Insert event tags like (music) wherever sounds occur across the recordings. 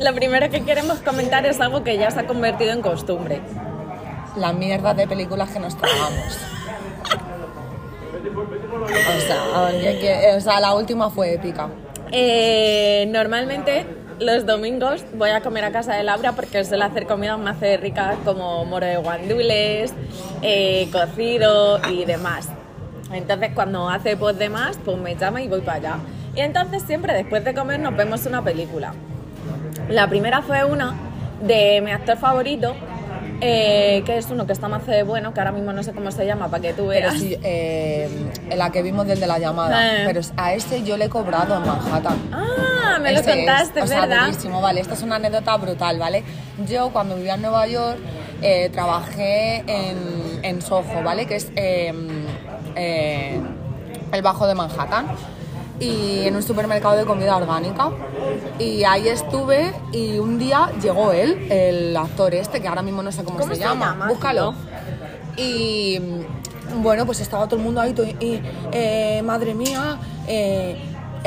Lo primero que queremos comentar es algo que ya se ha convertido en costumbre. La mierda de películas que nos tragamos. O sea, que- o sea, la última fue épica. Eh, normalmente los domingos voy a comer a casa de Laura porque suele hacer comidas más ricas como moro de guandules, eh, cocido y demás. Entonces cuando hace post de más, pues me llama y voy para allá. Y entonces siempre después de comer nos vemos una película. La primera fue una de mi actor favorito, eh, que es uno que está más de bueno, que ahora mismo no sé cómo se llama, para que tú Pero veas. sí, eh, la que vimos del de la llamada. Eh. Pero a ese yo le he cobrado en Manhattan. Ah, me lo Ese es, contaste, sea, ¿verdad? durísimo, vale. Esta es una anécdota brutal, ¿vale? Yo cuando vivía en Nueva York eh, trabajé en, en Soho, ¿vale? Que es eh, eh, el bajo de Manhattan. Y en un supermercado de comida orgánica. Y ahí estuve y un día llegó él, el actor este, que ahora mismo no sé cómo, ¿Cómo se, se llama. llama? Búscalo. Y bueno, pues estaba todo el mundo ahí, y, eh, madre mía, eh,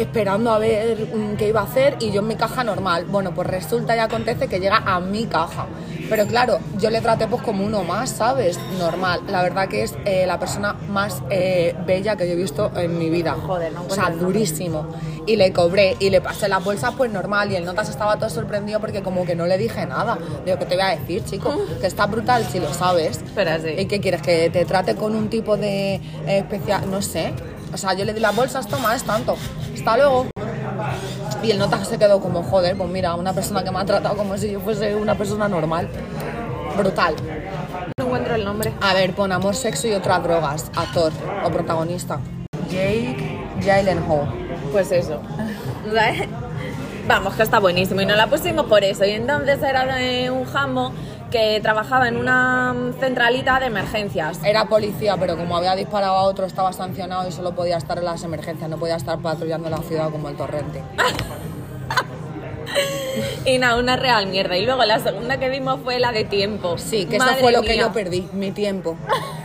esperando a ver mm, qué iba a hacer y yo en mi caja normal. Bueno, pues resulta y acontece que llega a mi caja. Pero claro, yo le traté pues como uno más, ¿sabes? Normal. La verdad que es eh, la persona más eh, bella que yo he visto en mi vida. Joder, no O sea, durísimo. Y le cobré y le pasé las bolsas pues normal y el notas estaba todo sorprendido porque como que no le dije nada. Digo, ¿qué te voy a decir, chico? (laughs) Que está brutal si lo sabes. Pero sí. ¿Y qué quieres? ¿Que te trate con un tipo de eh, especial? No sé. O sea, yo le di las bolsas, toma, es tanto. Hasta luego. Y el nota se quedó como, joder, pues mira, una persona que me ha tratado como si yo fuese una persona normal. Brutal. No encuentro el nombre. A ver, pon amor, sexo y otras drogas. Actor o protagonista. Jake Gyllenhaal. Pues eso. (laughs) Vamos, que está buenísimo. Y nos la pusimos por eso. Y entonces era de un jambo que trabajaba en una centralita de emergencias. Era policía, pero como había disparado a otro, estaba sancionado y solo podía estar en las emergencias, no podía estar patrullando la ciudad como el torrente. (laughs) Y nada, una real mierda. Y luego la segunda que vimos fue la de tiempo. Sí, que eso Madre fue lo que yo perdí, mi tiempo. (laughs)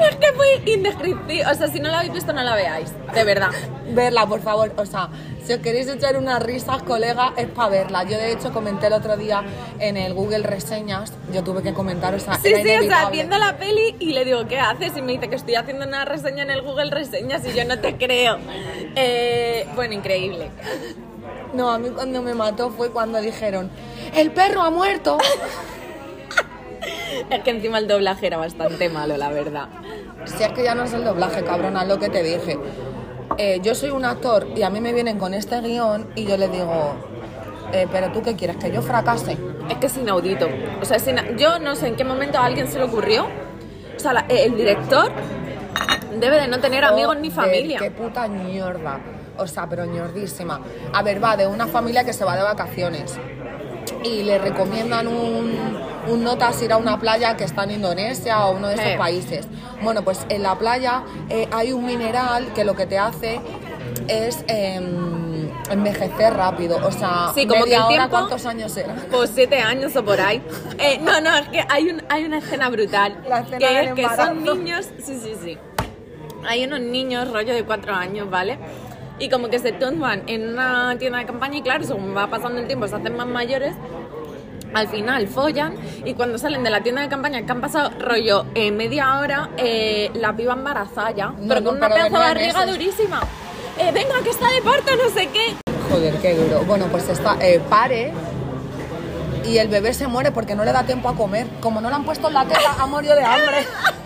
Es que fue indescriptible. O sea, si no la habéis visto, no la veáis. De verdad. Verla, por favor. O sea, si os queréis echar unas risas, colega, es para verla. Yo, de hecho, comenté el otro día en el Google Reseñas. Yo tuve que comentar, o sea, Sí, era sí, o sea, viendo la peli y le digo, ¿qué haces? Y me dice que estoy haciendo una reseña en el Google Reseñas y yo no te creo. Eh, bueno, increíble. No, a mí cuando me mató fue cuando dijeron, ¡el perro ha muerto! (laughs) (laughs) Es que encima el doblaje era bastante malo, la verdad. Si es que ya no es el doblaje, cabrona, es lo que te dije. Eh, yo soy un actor y a mí me vienen con este guion y yo le digo, eh, pero tú qué quieres, que yo fracase. Es que es inaudito. O sea, es ina- yo no sé en qué momento a alguien se le ocurrió. O sea, la- el director debe de no tener amigos ni familia. Qué puta ñorda. O sea, pero ñordísima. A ver, va de una familia que se va de vacaciones y le recomiendan un, un notas ir a una playa que está en Indonesia o uno de esos Sí. países. Bueno, pues en la playa eh, hay un mineral que lo que te hace es em, envejecer rápido. O sea, Sí, como que media el hora, tiempo- ¿cuántos años eran? Pues siete años o por ahí. Eh, no, no, es que hay, un, hay una escena brutal. La escena que del es que son niños. Sí, sí, sí. Hay unos niños, rollo de cuatro años, ¿vale? Y como que se tumban en una tienda de campaña y claro, según va pasando el tiempo se hacen más mayores. Al final follan y cuando salen de la tienda de campaña que han pasado rollo eh, media hora, eh, la piba embarazada ya, No, pero no, con una pedazo de barriga durísima. Eh, venga, que está de parto, no sé qué. Joder, qué duro. Bueno, pues está, eh, pare y el bebé se muere porque no le da tiempo a comer. Como no le han puesto en la teta, ha morido de hambre. (laughs)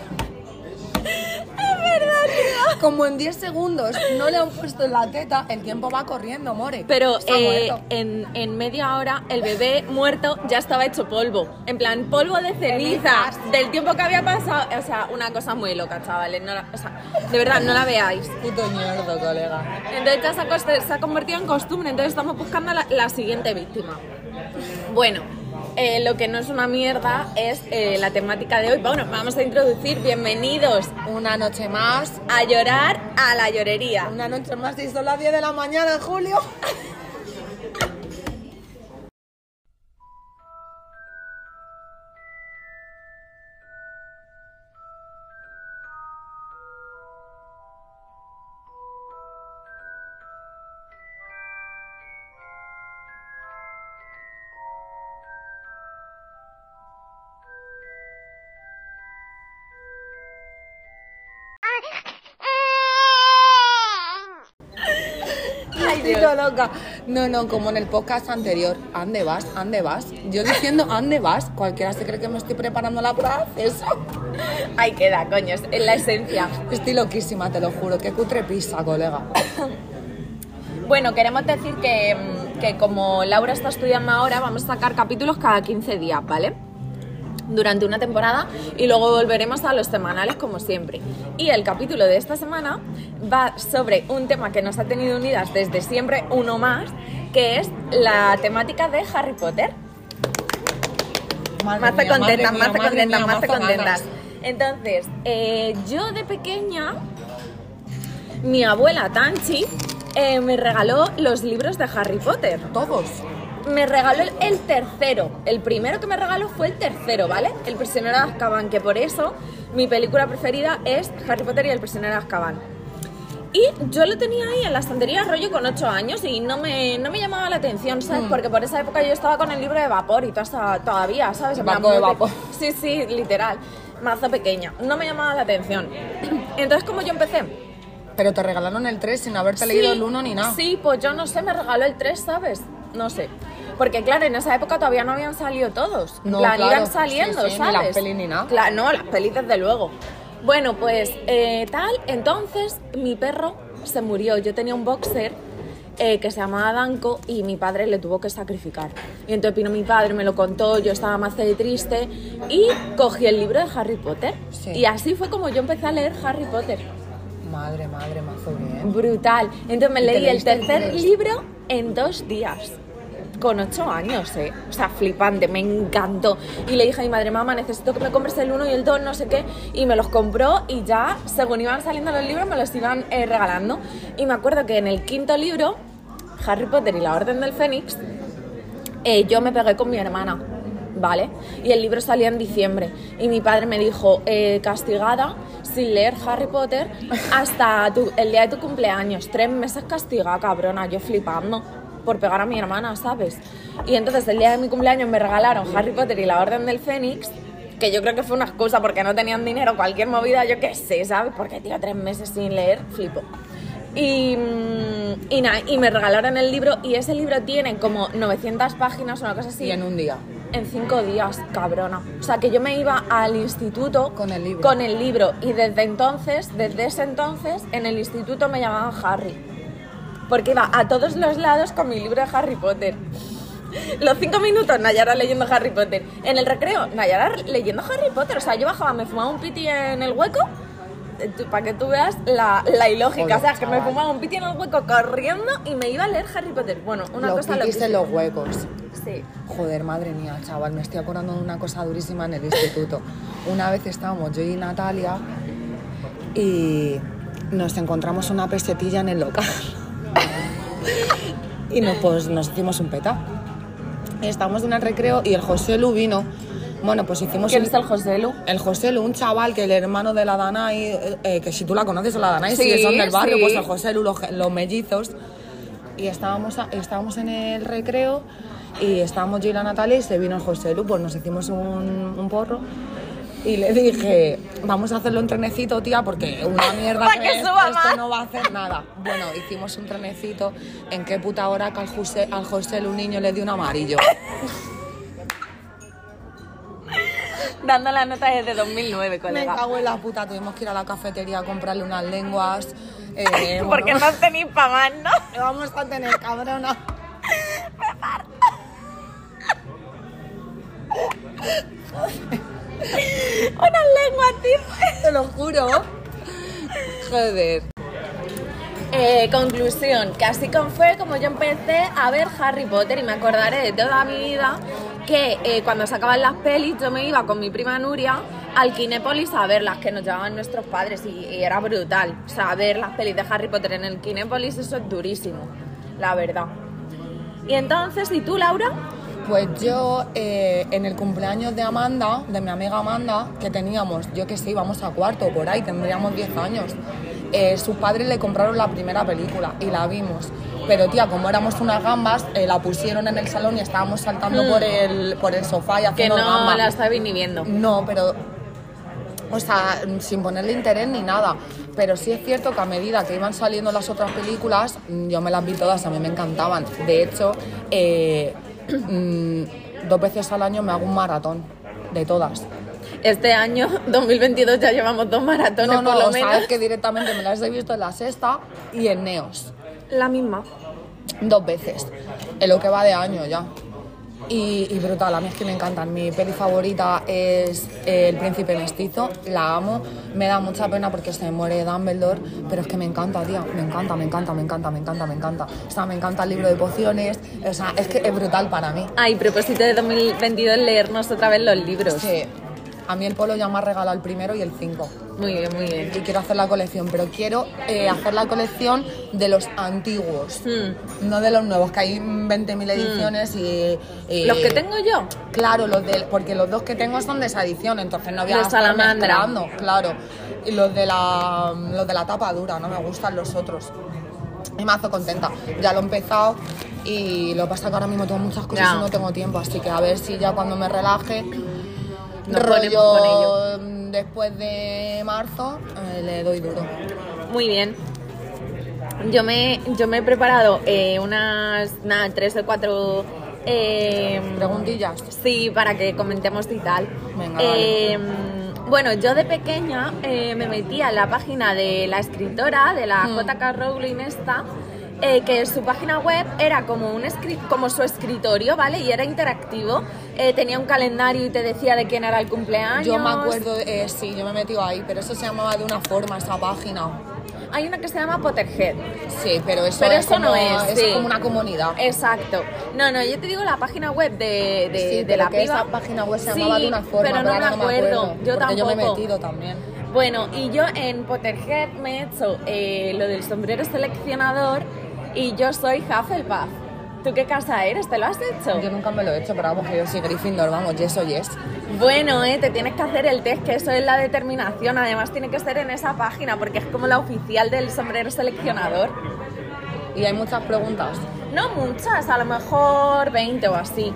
Como en 10 segundos no le han puesto en la teta, el tiempo va corriendo, more. Pero eh, en, en media hora el bebé muerto ya estaba hecho polvo. En plan, polvo de ceniza. Del tiempo que había pasado. O sea, una cosa muy loca, chavales. No la- o sea, de verdad, no la veáis. Puto ñordo, colega. Entonces ya se ha, coste- se ha convertido en costumbre. Entonces estamos buscando la, la siguiente víctima. Bueno, eh, lo que no es una mierda es eh, la temática de hoy. Bueno, vamos a introducir. Bienvenidos Una noche más. a llorar a la llorería. Una noche más y son las 10 de la mañana en julio. (laughs) (laughs) loca. No, no, como en el podcast anterior. ¿Ande vas? ¿Ande vas? Yo diciendo, ¿ande vas? Cualquiera se cree que me estoy preparando la prueba acceso. (laughs) Ahí queda, coño, es en la esencia. Estoy loquísima, te lo juro. Qué cutre pisa, colega. (coughs) Bueno, queremos decir que, que como Laura está estudiando ahora, vamos a sacar capítulos cada 15 días, ¿vale? Durante una temporada y luego volveremos a los semanales como siempre. Y el capítulo de esta semana va sobre un tema que nos ha tenido unidas desde siempre, uno más, que es la temática de Harry Potter. Madre Más te contentas, más te contentas, más te contentas. Entonces, eh, yo de pequeña, mi abuela Tanchi eh, me regaló los libros de Harry Potter. Todos. Me regaló el, el tercero. El primero que me regaló fue el tercero, ¿vale? El prisionero de Azkaban, que por eso mi película preferida es Harry Potter y el prisionero de Azkaban. Y yo lo tenía ahí en la estantería rollo con 8 años y no me, no me llamaba la atención, Mm. ¿sabes? Porque por esa época yo estaba con el libro de vapor y todo hasta todavía, ¿sabes? Barco de vapor. Sí, sí, literal. Mazo pequeña. No me llamaba la atención. (clears throat) Entonces, como yo empecé? Pero te regalaron el 3 sin haberte leído el 1 ni nada. Sí, pues yo no sé, me regaló el 3, ¿sabes? No sé. Porque claro, en esa época todavía no habían salido todos. No, plan, claro. iban saliendo, Sí, sí, ni ¿sabes? las pelis ni nada. No, las pelis desde luego. Bueno, pues eh, tal, entonces mi perro se murió. Yo tenía un boxer eh, que se llamaba Danko y mi padre le tuvo que sacrificar. Y entonces vino mi padre, me lo contó, yo estaba más de triste y cogí el libro de Harry Potter. Sí. Y así fue como yo empecé a leer Harry Potter. Madre, madre, mazo bien. Brutal. Entonces me ¿Y te leí el tercer libro en dos días. Con ocho años, ¿eh? O sea, flipante, me encantó. Y le dije a mi madre, mamá, necesito que me compres el uno y el dos, no sé qué. Y me los compró y ya, según iban saliendo los libros, me los iban eh, regalando. Y me acuerdo que en el quinto libro, Harry Potter y la Orden del Fénix, eh, yo me pegué con mi hermana, ¿vale? Y el libro salía en diciembre. Y mi padre me dijo, eh, castigada sin leer Harry Potter hasta tu- el día de tu cumpleaños. Tres meses castigada, cabrona, yo flipando por pegar a mi hermana, ¿sabes? Y entonces el día de mi cumpleaños me regalaron Harry Potter y la Orden del Fénix. Que yo creo que fue una excusa porque no tenían dinero, cualquier movida, yo qué sé, ¿sabes? Porque, tío, tres meses sin leer, flipo. Y, mm, y, nada, y me regalaron el libro y ese libro tiene como 900 páginas o una cosa así. Y en un día. En cinco días, cabrona. O sea, que yo me iba al instituto Con el libro. Con el libro. Y desde entonces, desde ese entonces, en el instituto me llamaban Harry. Porque iba a todos los lados con mi libro de Harry Potter. Los cinco minutos, Nayara leyendo Harry Potter. En el recreo, Nayara leyendo Harry Potter. O sea, yo bajaba, me fumaba un piti en el hueco. Para que tú veas la, la ilógica. Joder, o sea, que me chaval. fumaba un piti en el hueco corriendo y me iba a leer Harry Potter. Bueno, una Los cosa piquis en los huecos. Sí. Joder, madre mía, chaval, me estoy acordando de una cosa durísima en el instituto. Una vez estábamos yo y Natalia y nos encontramos una pesetilla en el local. Y no, pues nos hicimos un peta. Y estábamos en el recreo y el José Lu vino. Bueno, pues hicimos ¿Quién un- es el José Lu? el José Lu, un chaval que el hermano de la Danai, eh, que si tú la conoces, la Danai, Sí, si son del barrio, sí. pues el José Lu, los, los mellizos. Y estábamos, a- estábamos en el recreo y estábamos yo y la Natalia y se vino el José Lu, pues nos hicimos un, un porro. Y le dije, vamos a hacerlo un trenecito, tía, porque una (laughs) mierda que, es, esto no va a hacer nada. Bueno, hicimos un trenecito. ¿En qué puta hora que al José, al José un niño le dio un amarillo? (laughs) Dando la nota desde 2009, Me colega. cago en la puta, tuvimos que ir a la cafetería a comprarle unas lenguas. eh, (laughs) Porque bueno, no tenéis pa' más, ¿no? vamos a tener, cabrona. Una lengua, tío. Te lo juro. Joder. Eh, conclusión, que así como fue como yo empecé a ver Harry Potter y me acordaré de toda mi vida que eh, cuando se acaban las pelis yo me iba con mi prima Nuria al Kinépolis a ver las que nos llevaban nuestros padres y, y era brutal. O sea, ver las pelis de Harry Potter en el Kinépolis eso es durísimo, la verdad. Y entonces, ¿y tú, Laura? Pues yo, eh, en el cumpleaños de Amanda, de mi amiga Amanda, que teníamos, yo que sé, íbamos a cuarto por ahí, tendríamos 10 años, eh, sus padres le compraron la primera película y la vimos. Pero tía, como éramos unas gambas, eh, la pusieron en el salón y estábamos saltando por, el, por el sofá y Que haciendo no gamba. la estaba ni viendo. No, pero. O sea, sin ponerle interés ni nada. Pero sí es cierto que a medida que iban saliendo las otras películas, yo me las vi todas, a mí me encantaban. De hecho, eh, mm, dos veces al año me hago un maratón de todas. Este año, (laughs) 2022, ya llevamos dos maratones No, no, por lo o sea, menos. es que directamente me las he visto en la sexta y en Neos. La misma. Dos veces. En lo que va de año ya. Y, y brutal, a mí es que me encantan. Mi peli favorita es El Príncipe Mestizo, la amo. Me da mucha pena porque se muere Dumbledore, pero es que me encanta, tía. Me encanta, me encanta, me encanta, me encanta, me encanta. O sea, me encanta el libro de pociones. O sea, es que es brutal para mí. Ay, propósito de 2022, leernos otra vez los libros. Sí. A mí el polo ya me ha regalado el primero y el cinco. Muy bien, muy bien. Y quiero hacer la colección, pero quiero eh, hacer la colección de los antiguos. Hmm. No de los nuevos, que hay 20.000 ediciones y, y- Los que tengo yo. Claro, los de, porque los dos que tengo son de esa edición, entonces no voy a Los estar salamandra. mezclando, claro. Y los de la los de la tapa dura, no me gustan los otros. Y me hace contenta. Ya lo he empezado y lo que pasa es que ahora mismo tengo muchas cosas y no tengo tiempo, así que a ver si ya cuando me relaje Ello. mm, después de marzo eh, le doy duro. Muy bien. Yo me, yo me he preparado eh, unas nada, tres o cuatro eh, Preguntillas. Sí, para que comentemos y tal. Venga, Eh, Bueno, yo de pequeña eh, me metía en la página de la escritora, de la Mm. JK Rowling esta, eh, que su página web era como, un como su escritorio, ¿vale? Y era interactivo. Eh, tenía un calendario y te decía de quién era el cumpleaños. Yo me acuerdo, eh, sí, yo me he metido ahí, pero eso se llamaba de una forma, esa página. Hay una que se llama Potterhead. Sí, pero eso, Pero es, eso como, no es, eso sí. es como una comunidad. Exacto. No, no, yo te digo la página web de, de, sí, de pero la que piba. esa página web se Sí, llamaba de una forma, pero no me ahora acuerdo. Yo porque yo me he tampoco. metido también. Bueno, y yo en Potterhead me he hecho eh, lo del sombrero seleccionador y yo soy Hufflepuff. ¿Tú qué casa eres? ¿Te lo has hecho? Yo nunca me lo he hecho, pero vamos, que yo soy Gryffindor, vamos, yes o yes. Bueno, eh, te tienes que hacer el test, que eso es la determinación. Además, tiene que ser en esa página porque es como la oficial del sombrero seleccionador. Y hay muchas preguntas. No muchas, a lo mejor 20 o así.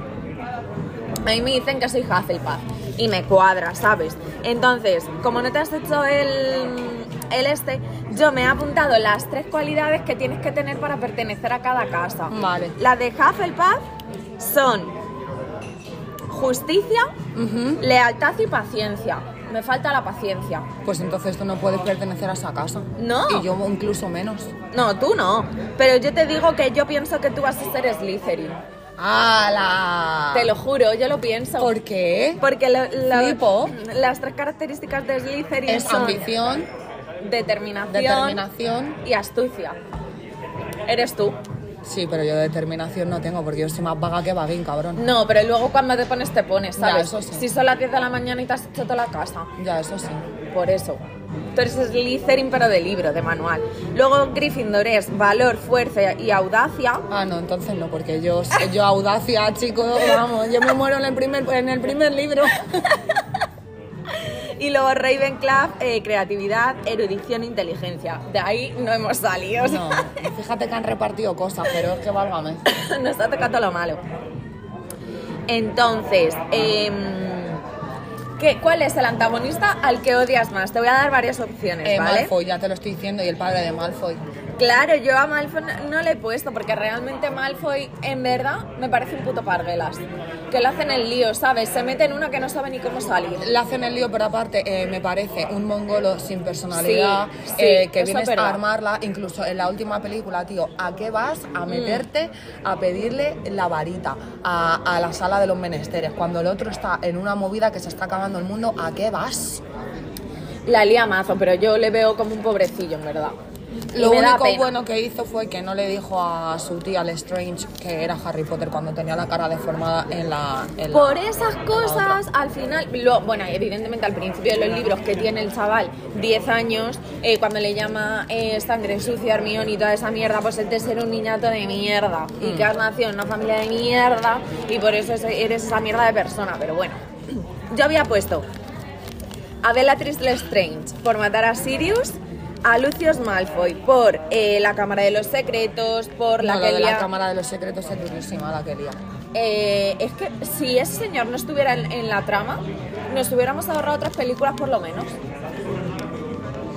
A mí me dicen que soy Hufflepuff y me cuadra, ¿sabes? Entonces, como no te has hecho el, el este, yo me he apuntado las tres cualidades que tienes que tener para pertenecer a cada casa. Vale. Las de Hufflepuff son justicia, lealtad y paciencia. Me falta la paciencia. Pues entonces tú no puedes pertenecer a esa casa. No. Y yo incluso menos. No, tú no. Pero yo te digo que yo pienso que tú vas a ser Slytherin. ¡Hala! Te lo juro, yo lo pienso. ¿Por qué? Porque lo- lo- las tres características de Slytherin Es son ambición, determinación, determinación. y astucia. Eres tú. Sí, pero yo determinación no tengo porque yo soy más vaga que vaguín, cabrón. No, pero luego cuando te pones, te pones, Ya, ¿sabes? eso sí. Si son las 10 de la mañana y te has hecho toda la casa. Ya, eso sí. Por eso. Tú eres Slytherin, pero de libro, de manual. Luego Gryffindor es valor, fuerza y audacia. Ah, no, entonces no, porque yo, yo audacia, chico, vamos, yo me muero en el primer, en el primer libro. (laughs) Y luego Ravenclaw, eh, creatividad, erudición e inteligencia. De ahí no hemos salido. No, fíjate que han repartido cosas, pero es que válgame. (laughs) Nos ha tocado lo malo. Entonces, em, ¿qué, ¿cuál es el antagonista al que odias más? Te voy a dar varias opciones, Eh, ¿vale? Malfoy, ya te lo estoy diciendo, y el padre de Malfoy. Claro, yo a Malfoy no, no le he puesto porque realmente Malfoy, en verdad, me parece un puto parguelas. Que lo hacen el lío, ¿sabes? Se mete en una que no sabe ni cómo salir. Le hacen el lío, pero aparte eh, me parece un mongolo sin personalidad, Sí, sí, eh, que vienes es verdad. a armarla, incluso en la última película, tío, ¿a qué vas Mm. a meterte a pedirle la varita a, a la sala de los menesteres? Cuando el otro está en una movida que se está acabando el mundo, ¿a qué vas? La lía mazo, pero yo le veo como un pobrecillo, en verdad. Lo único bueno que hizo fue que no le dijo a su tía Lestrange que era Harry Potter cuando tenía la cara deformada en la... en la- Por esas en la cosas, al final, lo- bueno, evidentemente al principio de los libros que tiene el chaval 10 años, eh, cuando le llama eh, sangre sucia, Hermione y toda esa mierda, pues es de ser un niñato de mierda y Mm. que has nacido en una familia de mierda y por eso es- eres esa mierda de persona, pero bueno. Yo había puesto a Bellatrix Lestrange por matar a Sirius, a Lucius Malfoy por eh, la Cámara de los Secretos, por la No, que lo de la Cámara de los Secretos es durísima la que lía. eh, es que si ese señor no estuviera en, en la trama, nos hubiéramos ahorrado otras películas por lo menos.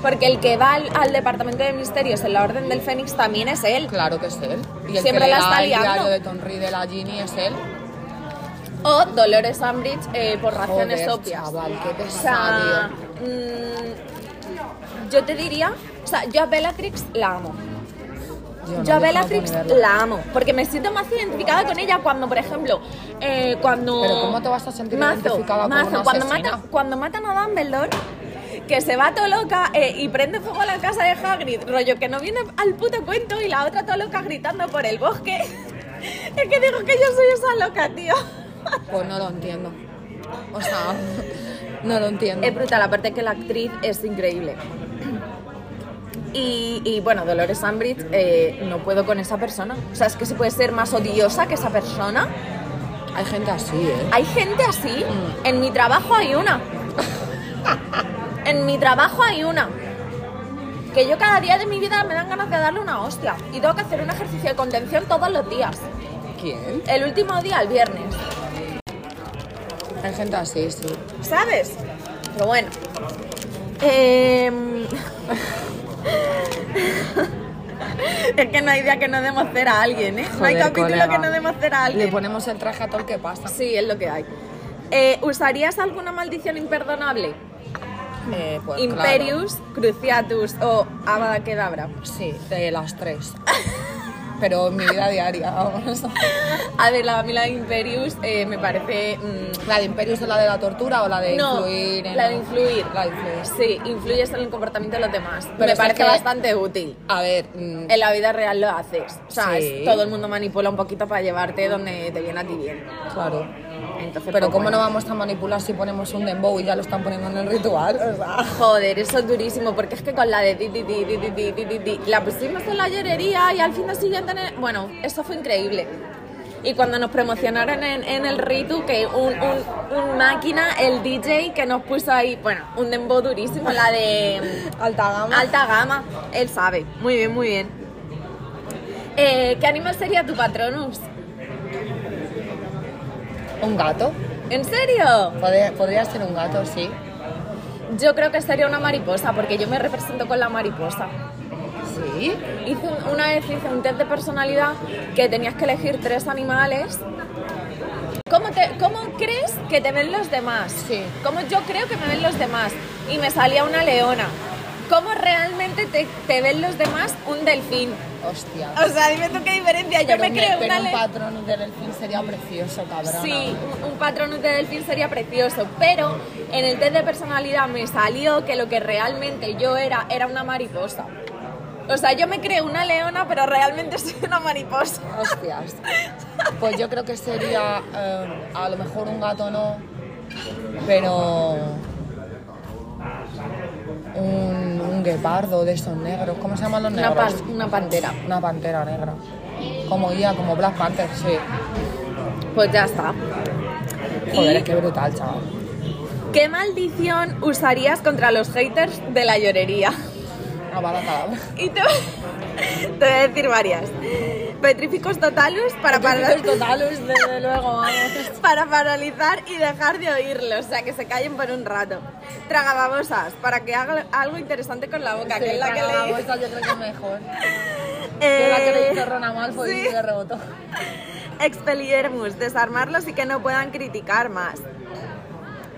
Porque el que va al, al departamento de misterios en la Orden del Fénix también es él. Claro que es él. Y el Siempre que la está el liando. diario de Tom Riddle a Ginny es él. O Dolores Umbridge eh, por razones Joder, obvias. chaval, qué O sea. Yo te diría, o sea, yo a Bellatrix la amo. Yo, no, Yo a Bellatrix la amo, porque me siento más identificada con ella cuando, por ejemplo, eh, cuando... Pero ¿cómo te vas a sentir identificada con mazo, una cuando, mata, cuando matan a Dumbledore, que se va todo loca eh, y prende fuego a la casa de Hagrid, rollo que no viene al puto cuento y la otra todo loca gritando por el bosque. (laughs) es que digo que yo soy esa loca, tío. Pues no lo entiendo. O sea, (laughs) no lo entiendo. Es brutal, aparte que la actriz es increíble. Y, y, bueno, Dolores Umbridge, eh, no puedo con esa persona. O sea, es que se puede ser más odiosa que esa persona. Hay gente así, ¿eh? Hay gente así. En mi trabajo hay una. En mi trabajo hay una. Que yo cada día de mi vida me dan ganas de darle una hostia. Y tengo que hacer un ejercicio de contención todos los días. ¿Quién? El último día, el viernes. Hay gente así, sí. ¿Sabes? Pero bueno. Em, (laughs) (laughs) es que no hay día que no demos a alguien, ¿eh? no hay capítulo colega. que no demos a Le alguien. ponemos el traje a todo el que pasa. Sí, es lo que hay. Eh, ¿Usarías alguna maldición imperdonable? Eh, pues, Imperius, Cruciatus o Avada Kedavra. Sí, de las tres. (laughs) Pero en mi vida diaria, vamos. (laughs) A ver, la, a mí la de Imperius eh, me parece... mm, ¿La de Imperius es la de la tortura o la de no, influir? en- la de influir. La de influir. Sí, influyes en el comportamiento de los demás. Pero me parece que- bastante útil. A ver, mm, En la vida real lo haces. O sea, Sí. es- todo el mundo manipula un poquito para llevarte donde te viene a ti bien. claro. Pero pues, ¿cómo no vamos a manipular si ponemos un dembow y ya lo están poniendo en el ritual? (laughs) Joder, eso es durísimo, porque es que con la de di, di, di, di la pusimos en la llorería y al fin de siguiente... En. Bueno, eso fue increíble. Y cuando nos promocionaron en, el Ritu, que un, máquina, el DJ que nos puso ahí, bueno, un dembow durísimo, la de... (laughs) alta gama. Alta gama, él sabe. Muy bien, muy bien. Eh, ¿Qué animal sería tu patronus? ¿Un gato? ¿En serio? Podría, podría ser un gato, sí. Yo creo que sería una mariposa, porque yo me represento con la mariposa. ¿Sí? Hice un- una vez hice un test de personalidad que tenías que elegir tres animales. ¿Cómo, te, ¿Cómo crees que te ven los demás? Sí. ¿Cómo yo creo que me ven los demás? Y me salía una leona. ¿Cómo realmente te, te ven los demás? Un delfín. Hostia. O sea, dime tú qué diferencia. Yo Pero me un- creo pero una un patrón de delfín sería precioso, cabrón. Sí, un, un patrón de delfín sería precioso, pero en el test de personalidad me salió que lo que realmente yo era era una mariposa. O sea, yo me creo una leona, pero realmente (laughs) soy una mariposa. Hostias. Pues yo creo que sería, eh, a lo mejor un gato no, pero un guepardo de esos negros. ¿Cómo se llaman los Una, negros? pan- una pantera. Una pantera negra. Como IA, como Black Panther, sí. Pues ya está. Joder, ¿Y qué brutal, chaval. qué maldición usarías contra los haters de la llorería? Una bala cadabra. Y te, te voy a decir varias. Petrificos totalus para, para, Petrificos totales, desde (laughs) luego, vamos. para paralizar y dejar de oírlos, o sea, que se callen por un rato. Tragababosas, para que haga algo interesante con la boca, que es la que bolsa yo creo que es mejor. (laughs) Eh, Es la que le hizo Ron a Malfoy sí. y le rebotó. (laughs) Expelliarmus, desarmarlos y que no puedan criticar más.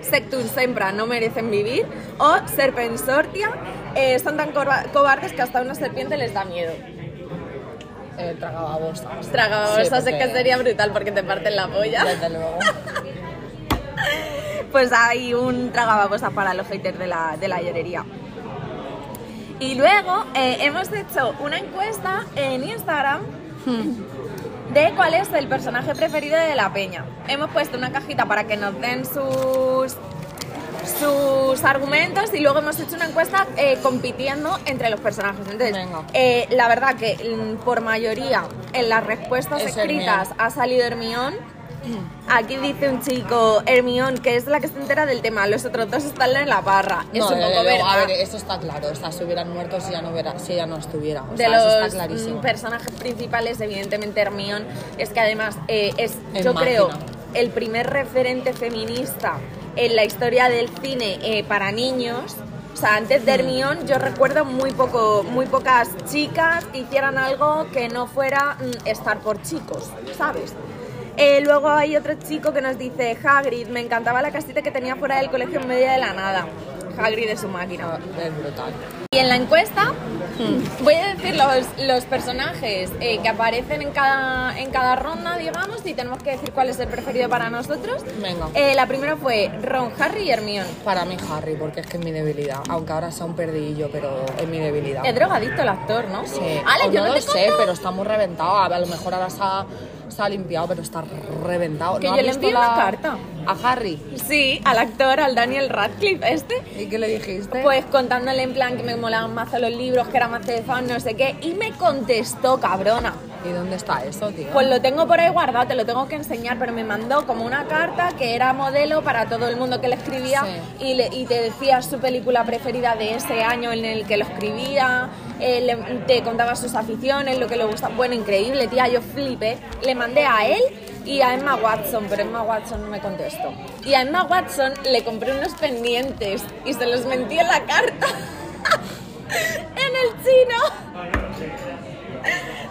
Sectum sempra, no merecen vivir. O Serpensortia, eh, son tan cobardes que hasta una serpiente les da miedo. Eh, tragababosas. Tragababosas Sí, es que sería brutal porque te parten la polla. Desde luego. (laughs) Pues hay un tragababosas para los haters de la, de la llorería. Y luego eh, hemos hecho una encuesta en Instagram de cuál es el personaje preferido de la peña. Hemos puesto una cajita para que nos den sus sus argumentos y luego hemos hecho una encuesta eh, compitiendo entre los personajes. Entonces, eh, la verdad que mm, por mayoría en las respuestas Es escritas ha salido Hermión. Aquí dice un chico, Hermión, que es la que se entera del tema, los otros dos están en la barra. es No, un poco verdad. A ver, eso está claro. O sea, se hubieran muerto si ya no, hubiera, si ella no estuviera. O de sea, eso está los clarísimo. mm, personajes principales, evidentemente Hermión, es que además eh, es, Es yo máquina. creo, el primer referente feminista en la historia del cine eh, para niños. O sea, antes de Hermione yo recuerdo muy poco, muy pocas chicas que hicieran algo que no fuera mm, estar por chicos, ¿sabes? Eh, luego hay otro chico que nos dice, Hagrid, me encantaba la casita que tenía fuera del colegio en medio de la nada. Hagrid de su máquina. Es brutal. Y en la encuesta voy a decir los, los personajes eh, que aparecen en cada, en cada ronda, digamos, y tenemos que decir cuál es el preferido para nosotros. Venga. Eh, la primera fue Ron, Harry y Hermione. Para mí Harry, porque es que es mi debilidad. Aunque ahora sea un perdillo, pero es mi debilidad. Es drogadicto el actor, ¿no? Sí. Ale, yo no no, lo te sé, pero está muy reventado. A lo mejor ahora se ha, se ha limpiado, pero está reventado. Que ¿No yo le envié una carta. A Harry. Sí, al actor, al Daniel Radcliffe este. ¿Y qué le dijiste? Pues contándole en plan que me molaban más los libros, que era más de fan, no sé qué. Y me contestó, cabrona. ¿Y dónde está eso, tío? Pues lo tengo por ahí guardado, te lo tengo que enseñar, pero me mandó como una carta que era modelo para todo el mundo que le escribía y, le- y te decía su película preferida de ese año en el que lo escribía, eh, le- te contaba sus aficiones, lo que le gusta. Bueno, increíble, tía, yo flipé. Le mandé a él y a Emma Watson, pero Emma Watson no me contestó. Y a Emma Watson le compré unos pendientes y se los mentí en la carta. (laughs) en el chino.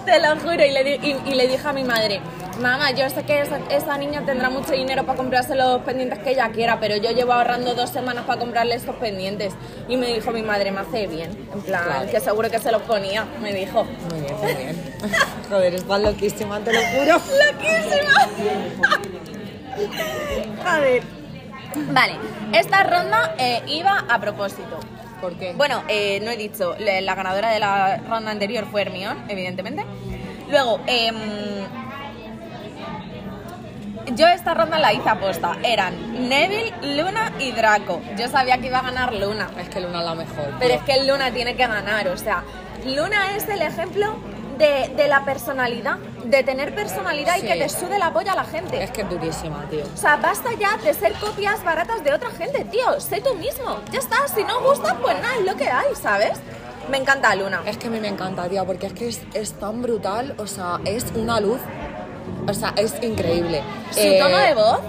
Te lo juro, y le, y- y le dije a mi madre, mamá, yo sé que esa, esa niña tendrá mucho dinero para comprarse los pendientes que ella quiera, pero yo llevo ahorrando dos semanas para comprarle estos pendientes. Y me dijo mi madre, me hace bien, en plan, Claro. que seguro que se los ponía, me dijo. Muy bien, muy bien. (laughs) Joder, estás loquísima, te lo juro. (laughs) ¡Loquísima! Joder. Vale, esta ronda eh, iba a propósito. ¿Por qué? Bueno, eh, no he dicho, la ganadora de la ronda anterior fue Hermione, evidentemente. Luego, em, yo esta ronda la hice aposta. Eran Neville, Luna y Draco. Yo sabía que iba a ganar Luna, es que Luna es la mejor. pero es tío. que Luna tiene que ganar. O sea, Luna es el ejemplo de, de la personalidad, de tener personalidad y que te sude la polla a la gente. Es que es durísima, tío. O sea, basta ya de ser copias baratas de otra gente, tío. Sé tú mismo. Ya está. Si no gusta, pues nada, es lo que hay, ¿sabes? Me encanta Luna. Es que a mí me encanta, tía, porque es que es, es tan brutal, o sea, es una luz, o sea, es increíble. Su Eh, tono de voz,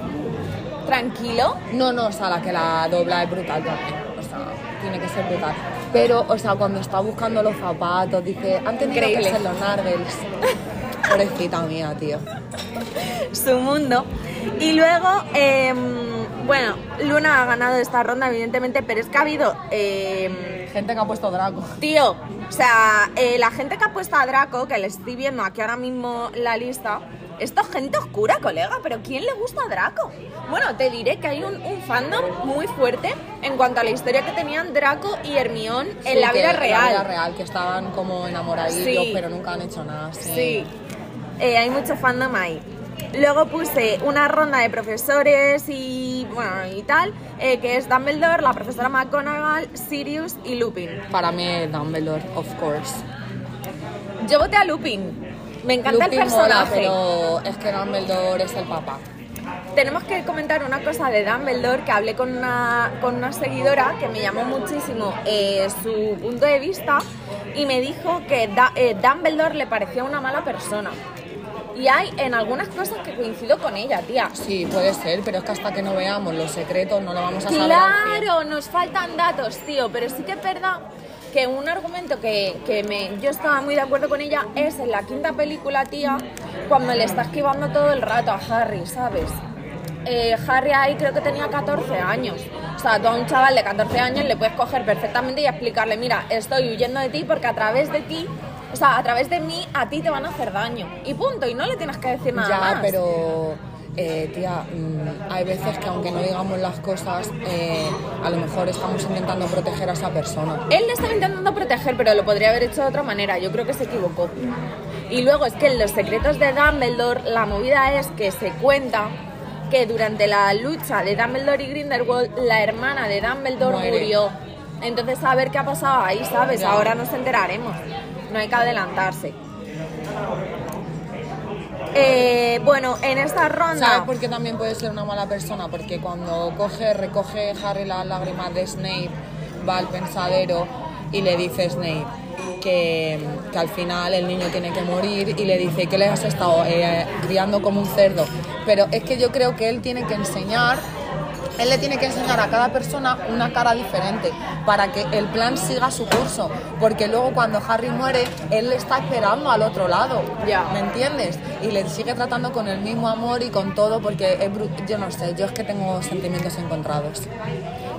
tranquilo. No, no, o sea, la que la dobla es brutal también, o sea, tiene que ser brutal. Pero, o sea, cuando está buscando los zapatos, dice, han tenido Increíble. que ser los Nargles. (laughs) Pobrecita mía, tío. su mundo. Y luego, em, bueno, Luna ha ganado esta ronda, evidentemente, pero es que ha habido, em, Gente que ha puesto Draco. tío, o sea, eh, la gente que ha puesto a Draco, que le estoy viendo aquí ahora mismo la lista, esto es gente oscura, colega, pero ¿quién le gusta a Draco? Bueno, te diré que hay un, un fandom muy fuerte en cuanto a la historia que tenían Draco y Hermione en Sí, la que vida En la real. vida real, que estaban como enamoradillos, Sí. pero nunca han hecho nada. Sí. Sí, Eh, hay mucho fandom ahí. Luego puse una ronda de profesores y bueno y tal, eh, que es Dumbledore, la profesora McGonagall, Sirius y Lupin. Para mí Dumbledore, of course. Yo voté a Lupin. Me encanta el mola, personaje. pero es que Dumbledore es el papá. Tenemos que comentar una cosa de Dumbledore, que hablé con una, con una seguidora que me llamó muchísimo eh, su punto de vista y me dijo que Da- eh, Dumbledore le parecía una mala persona. Y hay en algunas cosas que coincido con ella, tía. Sí, puede ser, pero es que hasta que no veamos los secretos no lo vamos a saber. Claro, nos faltan datos, tío, pero sí que es verdad que un argumento que, que me, yo estaba muy de acuerdo con ella es en la quinta película, tía, cuando le está esquivando todo el rato a Harry, ¿sabes? Eh, Harry ahí creo que tenía 14 años. O sea, tú a un chaval de 14 años le puedes coger perfectamente y explicarle, mira, estoy huyendo de ti porque a través de ti, o sea, a través de mí, a ti te van a hacer daño. Y punto, y no le tienes que decir nada Ya, más. pero eh, tía, mm, hay veces que aunque no digamos las cosas, eh, a lo mejor estamos intentando proteger a esa persona. Él le estaba intentando proteger, pero lo podría haber hecho de otra manera. Yo creo que se equivocó. Y luego es que en los secretos de Dumbledore, la movida es que se cuenta que durante la lucha de Dumbledore y Grindelwald, la hermana de Dumbledore Muere. murió. Entonces, a ver qué ha pasado ahí, ¿sabes? Ya. Ahora nos enteraremos. No hay que adelantarse. Eh, bueno, en esta ronda. ¿Sabes por qué también puede ser una mala persona? Porque cuando coge, recoge Harry las lágrimas de Snape, va al pensadero y le dice Snape que, que al final el niño tiene que morir y le dice que le has estado eh, criando como un cerdo. Pero es que yo creo que él tiene que enseñar él le tiene que enseñar a cada persona una cara diferente para que el plan siga su curso. Porque luego cuando Harry muere, él le está esperando al otro lado. Ya. ¿Me entiendes? Y le sigue tratando con el mismo amor y con todo porque es yo no sé, yo es que tengo sentimientos encontrados.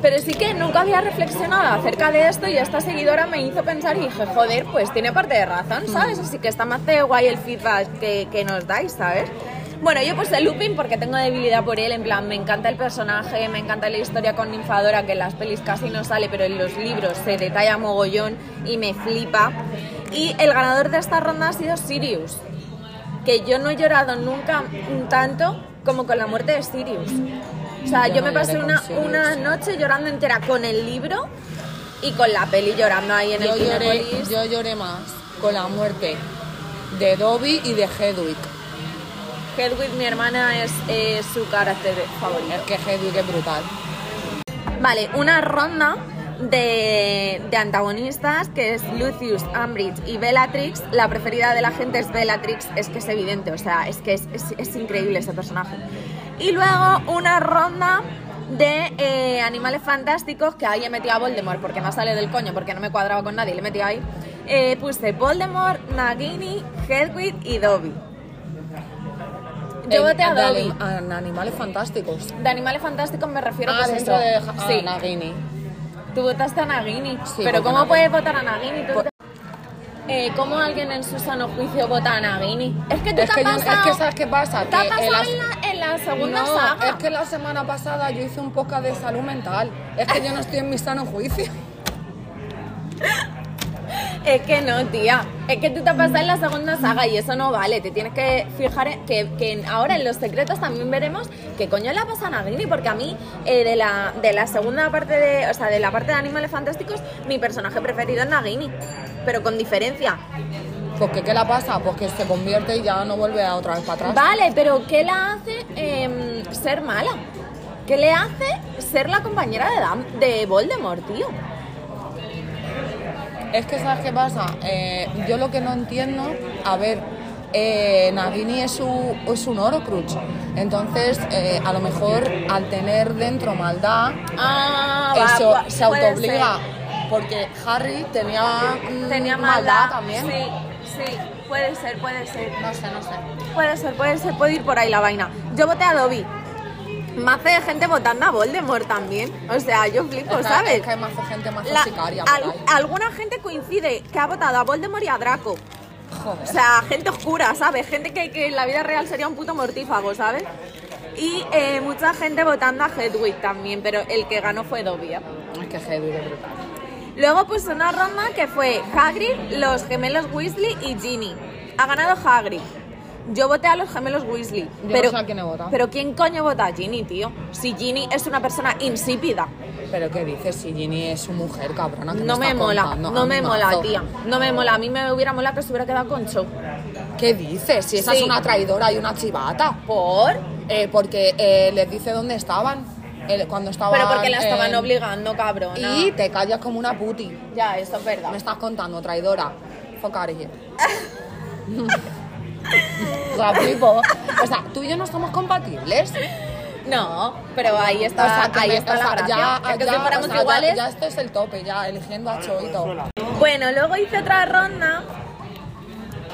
Pero sí que nunca había reflexionado acerca de esto y esta seguidora me hizo pensar y dije, joder, pues tiene parte de razón, ¿sabes? Así que está más de guay el feedback que, que nos dais, ¿sabes? Bueno, yo puse Lupin porque tengo debilidad por él, en plan, me encanta el personaje, me encanta la historia con Ninfadora, que en las pelis casi no sale, pero en los libros se detalla mogollón y me flipa. Y el ganador de esta ronda ha sido Sirius, que yo no he llorado nunca tanto como con la muerte de Sirius. O sea, Yo yo, no me pasé una, una noche llorando entera con el libro y con la peli llorando ahí en Yo el lloré, yo lloré más con la muerte de Dobby y de Hedwig. Hedwig, mi hermana, es eh, su carácter favorito. Es que Hedwig es brutal. Vale, una ronda de, de antagonistas que es Lucius, Umbridge y Bellatrix. La preferida de la gente es Bellatrix, es que es evidente, o sea, es que es, es- es increíble ese personaje. Y luego una ronda de eh, animales fantásticos que ahí he metido a Voldemort porque no sale del coño, porque no me cuadraba con nadie, le he metido ahí. Eh, puse Voldemort, Nagini, Hedwig y Dobby. Yo voté a Dobby. en animales fantásticos. De animales fantásticos me refiero Ah, pues dentro eso. de ah, sí. Nagini. Tú votaste a Nagini. Sí, pero ¿cómo Nagini- puedes votar a Nagini? Tú eh, ¿Cómo alguien en su sano juicio vota a Nagini? Es que tú Es te que, yo- has es pasado... que ¿sabes qué pasa? te has pasado en las- en, la, en la segunda no, saga. es que la semana pasada yo hice un poco de salud mental. Es que yo no estoy en mi sano juicio. (laughs) Es que no, tía. Es que tú te has pasado en la segunda saga y eso no vale. Te tienes que fijar en que, ahora en los secretos también veremos qué coño le ha pasado a Nagini. Porque a mí, eh, de, la, de la segunda parte de. O sea, de la parte de Animales Fantásticos, mi personaje preferido es Nagini. Pero con diferencia. Pues que, ¿qué la pasa? Pues que se convierte y ya no vuelve a otra vez para atrás. Vale, pero ¿qué la hace em, ser mala? ¿Qué le hace ser la compañera de, Dam- de Voldemort, tío? Es que ¿sabes qué pasa? Eh, yo lo que no entiendo, a ver, eh, Nagini es, su, es un. Entonces, eh, a lo mejor al tener dentro maldad, Ah, eso va, se autoobliga. Porque Harry tenía, mm, Tenía maldad también. Sí, sí, puede ser, puede ser. No sé, no sé. Puede ser, puede ser, puede ir por ahí la vaina. Yo voté a Dobby. Más de gente votando a Voldemort también. O sea, yo flipo, Es ¿sabes? Es que hay más gente más sicaria por al- ahí. alguna gente coincide que ha votado a Voldemort y a Draco. Joder. O sea, gente oscura, ¿sabes? Gente que, que en la vida real sería un puto mortífago, ¿sabes? Y eh, mucha gente votando a Hedwig también, pero el que ganó fue Dobby. ¿eh? Es que Hedwig es brutal. Luego pues una ronda que fue Hagrid, los gemelos Weasley y Ginny. Ha ganado Hagrid. Yo voté a los gemelos Weasley. Yo no pero, sé a quién he votado. Pero ¿quién coño vota a Ginny, tío? Si Ginny es una persona insípida. Pero ¿qué dices? Si Ginny es su mujer, cabrona. ¿qué No me mola, contando? no me mola, tía. No me mola. A mí me hubiera molado que se hubiera quedado con Cho. ¿Qué dices? Si esa Sí. es una traidora y una chivata. ¿Por? Eh, porque eh, les dice dónde estaban. eh, cuando estaban. Pero porque la estaban en- obligando, cabrona. Y te callas como una puti. Ya, eso es verdad. Me estás contando, traidora. Fuck (laughs) (laughs) o sea, flipo. O sea, tú y yo no somos compatibles. No, pero ahí está, O sea, que ahí me- está o la sea, gracia. ya, Es que ya, si o fuéramos sea, ya- iguales... Ya, este es el tope, ya eligiendo a Cho y todo. Bueno, luego hice otra ronda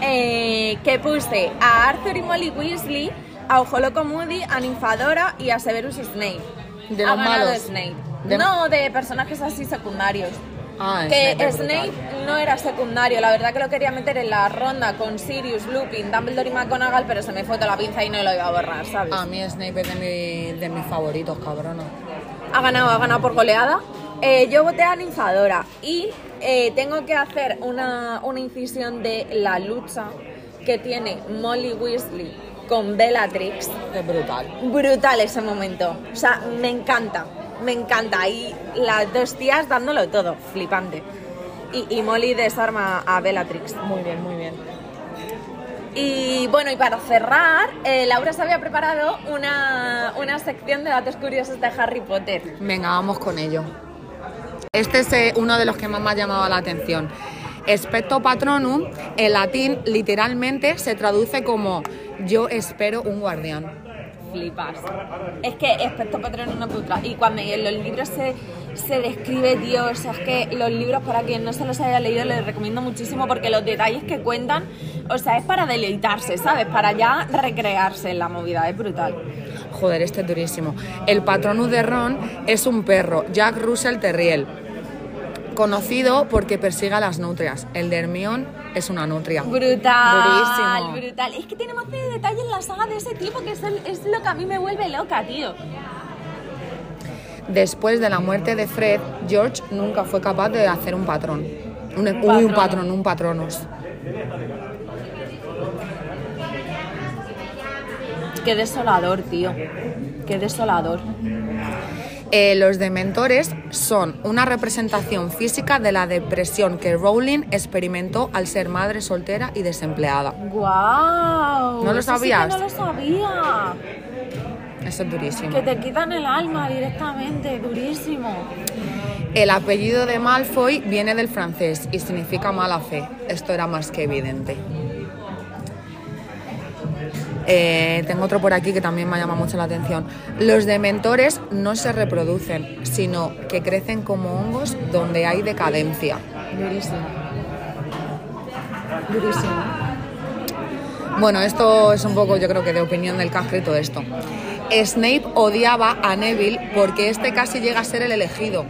eh, que puse a Arthur y Molly Weasley, a Ojoloco Moody, a Ninfadora y a Severus Snape. De ha los ganado malos. Snape. De- No, de personajes así secundarios. Ah, que Snape Snape no era secundario, la verdad que lo quería meter en la ronda con Sirius, Lupin, Dumbledore y McGonagall, pero se me fue toda la pinza y no lo iba a borrar, ¿sabes? A mí Snape es de, mi- de mis favoritos, cabrona. Ha ganado, ha ganado por goleada. Eh, yo voté a Ninfadora y eh, tengo que hacer una, una incisión de la lucha que tiene Molly Weasley con Bellatrix. Es brutal. Brutal ese momento. O sea, me encanta, me encanta. Y las dos tías dándolo todo, flipante. Y, y Molly desarma a Bellatrix. Muy bien, muy bien. Y bueno, y para cerrar, eh, Laura se había preparado una, una sección de datos curiosos de Harry Potter. Venga, vamos con ello. Este es eh, uno de los que más me ha llamado la atención. Expecto patronum, en latín, literalmente se traduce como yo espero un guardián. Flipas. Es que Espectro Patrón es una puta. Y cuando en los libros se, se describe, tío, o sea, es que los libros, para quien no se los haya leído, les recomiendo muchísimo porque los detalles que cuentan, o sea, es para deleitarse, ¿sabes? Para ya recrearse en la movida, es brutal. Joder, este es durísimo. El patronus de Ron es un perro, Jack Russell Terriel, conocido porque persigue a las nutrias. El de Hermione es una nutria. Brutal, Durísimo. brutal. Es que tiene más de detalle en la saga de ese tipo que es, el- es lo que a mí me vuelve loca, tío. Después de la muerte de Fred, George nunca fue capaz de hacer un patrón. Un, uy, un patrono. patrón, un patronus. Qué desolador, tío. Qué desolador. Eh, los dementores son una representación física de la depresión que Rowling experimentó al ser madre soltera y desempleada. ¡Guau! ¿No lo Eso sí sabías? no lo sabía. Eso es durísimo. Que te quitan el alma directamente, durísimo. El apellido de Malfoy viene del francés y significa mala fe. Esto era más que evidente. Eh, tengo otro por aquí que también me llama mucho la atención. Los dementores no se reproducen, sino que crecen como hongos donde hay decadencia. Durísimo. Durísimo. Bueno, esto es un poco, yo creo que de opinión del escrito esto. Snape odiaba a Neville porque este casi llega a ser el elegido.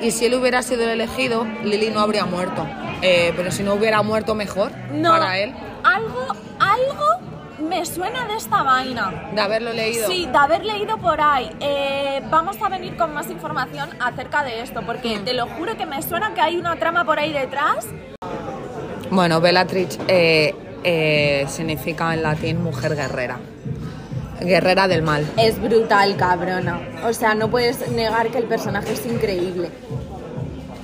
Y si él hubiera sido el elegido, Lily no habría muerto. Eh, pero si no hubiera muerto mejor No, para él, algo me suena de esta vaina. de haberlo leído. Sí, de haber leído por ahí. Eh, vamos a venir con más información acerca de esto, porque Mm. te lo juro que me suena que hay una trama por ahí detrás. Bueno, Bellatrix eh, eh, significa en latín mujer guerrera. Guerrera del mal. Es brutal, cabrona. O sea, no puedes negar que el personaje es increíble.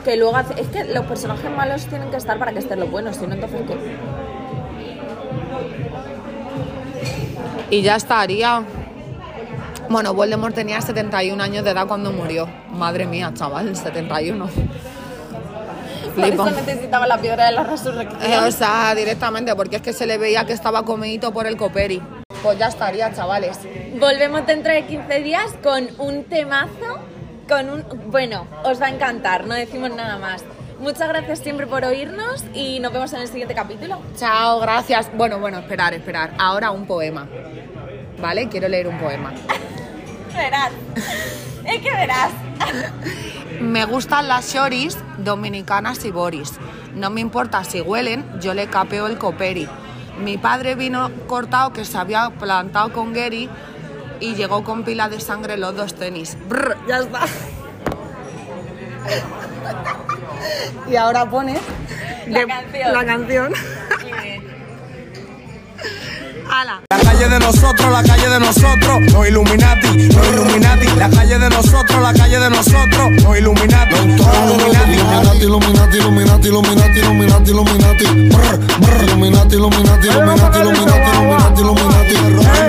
Que luego hace... Es que los personajes malos tienen que estar para que estén los buenos, si no, entonces ¿qué? Y ya estaría. Bueno, Voldemort tenía 71 años de edad cuando murió. Madre mía, chaval, 71. Por Flipo. eso necesitaba la piedra de la resurrección. Eh, o sea, directamente, porque es que se le veía que estaba comidito por el coperi. Pues ya estaría, chavales. Volvemos dentro de 15 días con un temazo, con un... Bueno, os va a encantar, no decimos nada más. Muchas gracias siempre por oírnos y nos vemos en el siguiente capítulo. Chao, gracias. Bueno, bueno, esperar, esperar. Ahora un poema. ¿Vale? Quiero leer un poema. (laughs) Verás. Es que verás. (laughs) Me gustan las shoris, dominicanas y boris. No me importa si huelen, yo le capeo el coperi. Mi padre vino cortado que se había plantado con Gary y llegó con pila de sangre los dos tenis. Brr, ya está y ahora pones la, canción. la calle de nosotros, la calle de nosotros, no Illuminati, no Illuminati. La calle de nosotros, la calle de nosotros, no Illuminati, Illuminati. Illuminati, Illuminati, Illuminati, Illuminati, Illuminati, Illuminati. Illuminati, Illuminati, Illuminati, Illuminati, Illuminati, Illuminati.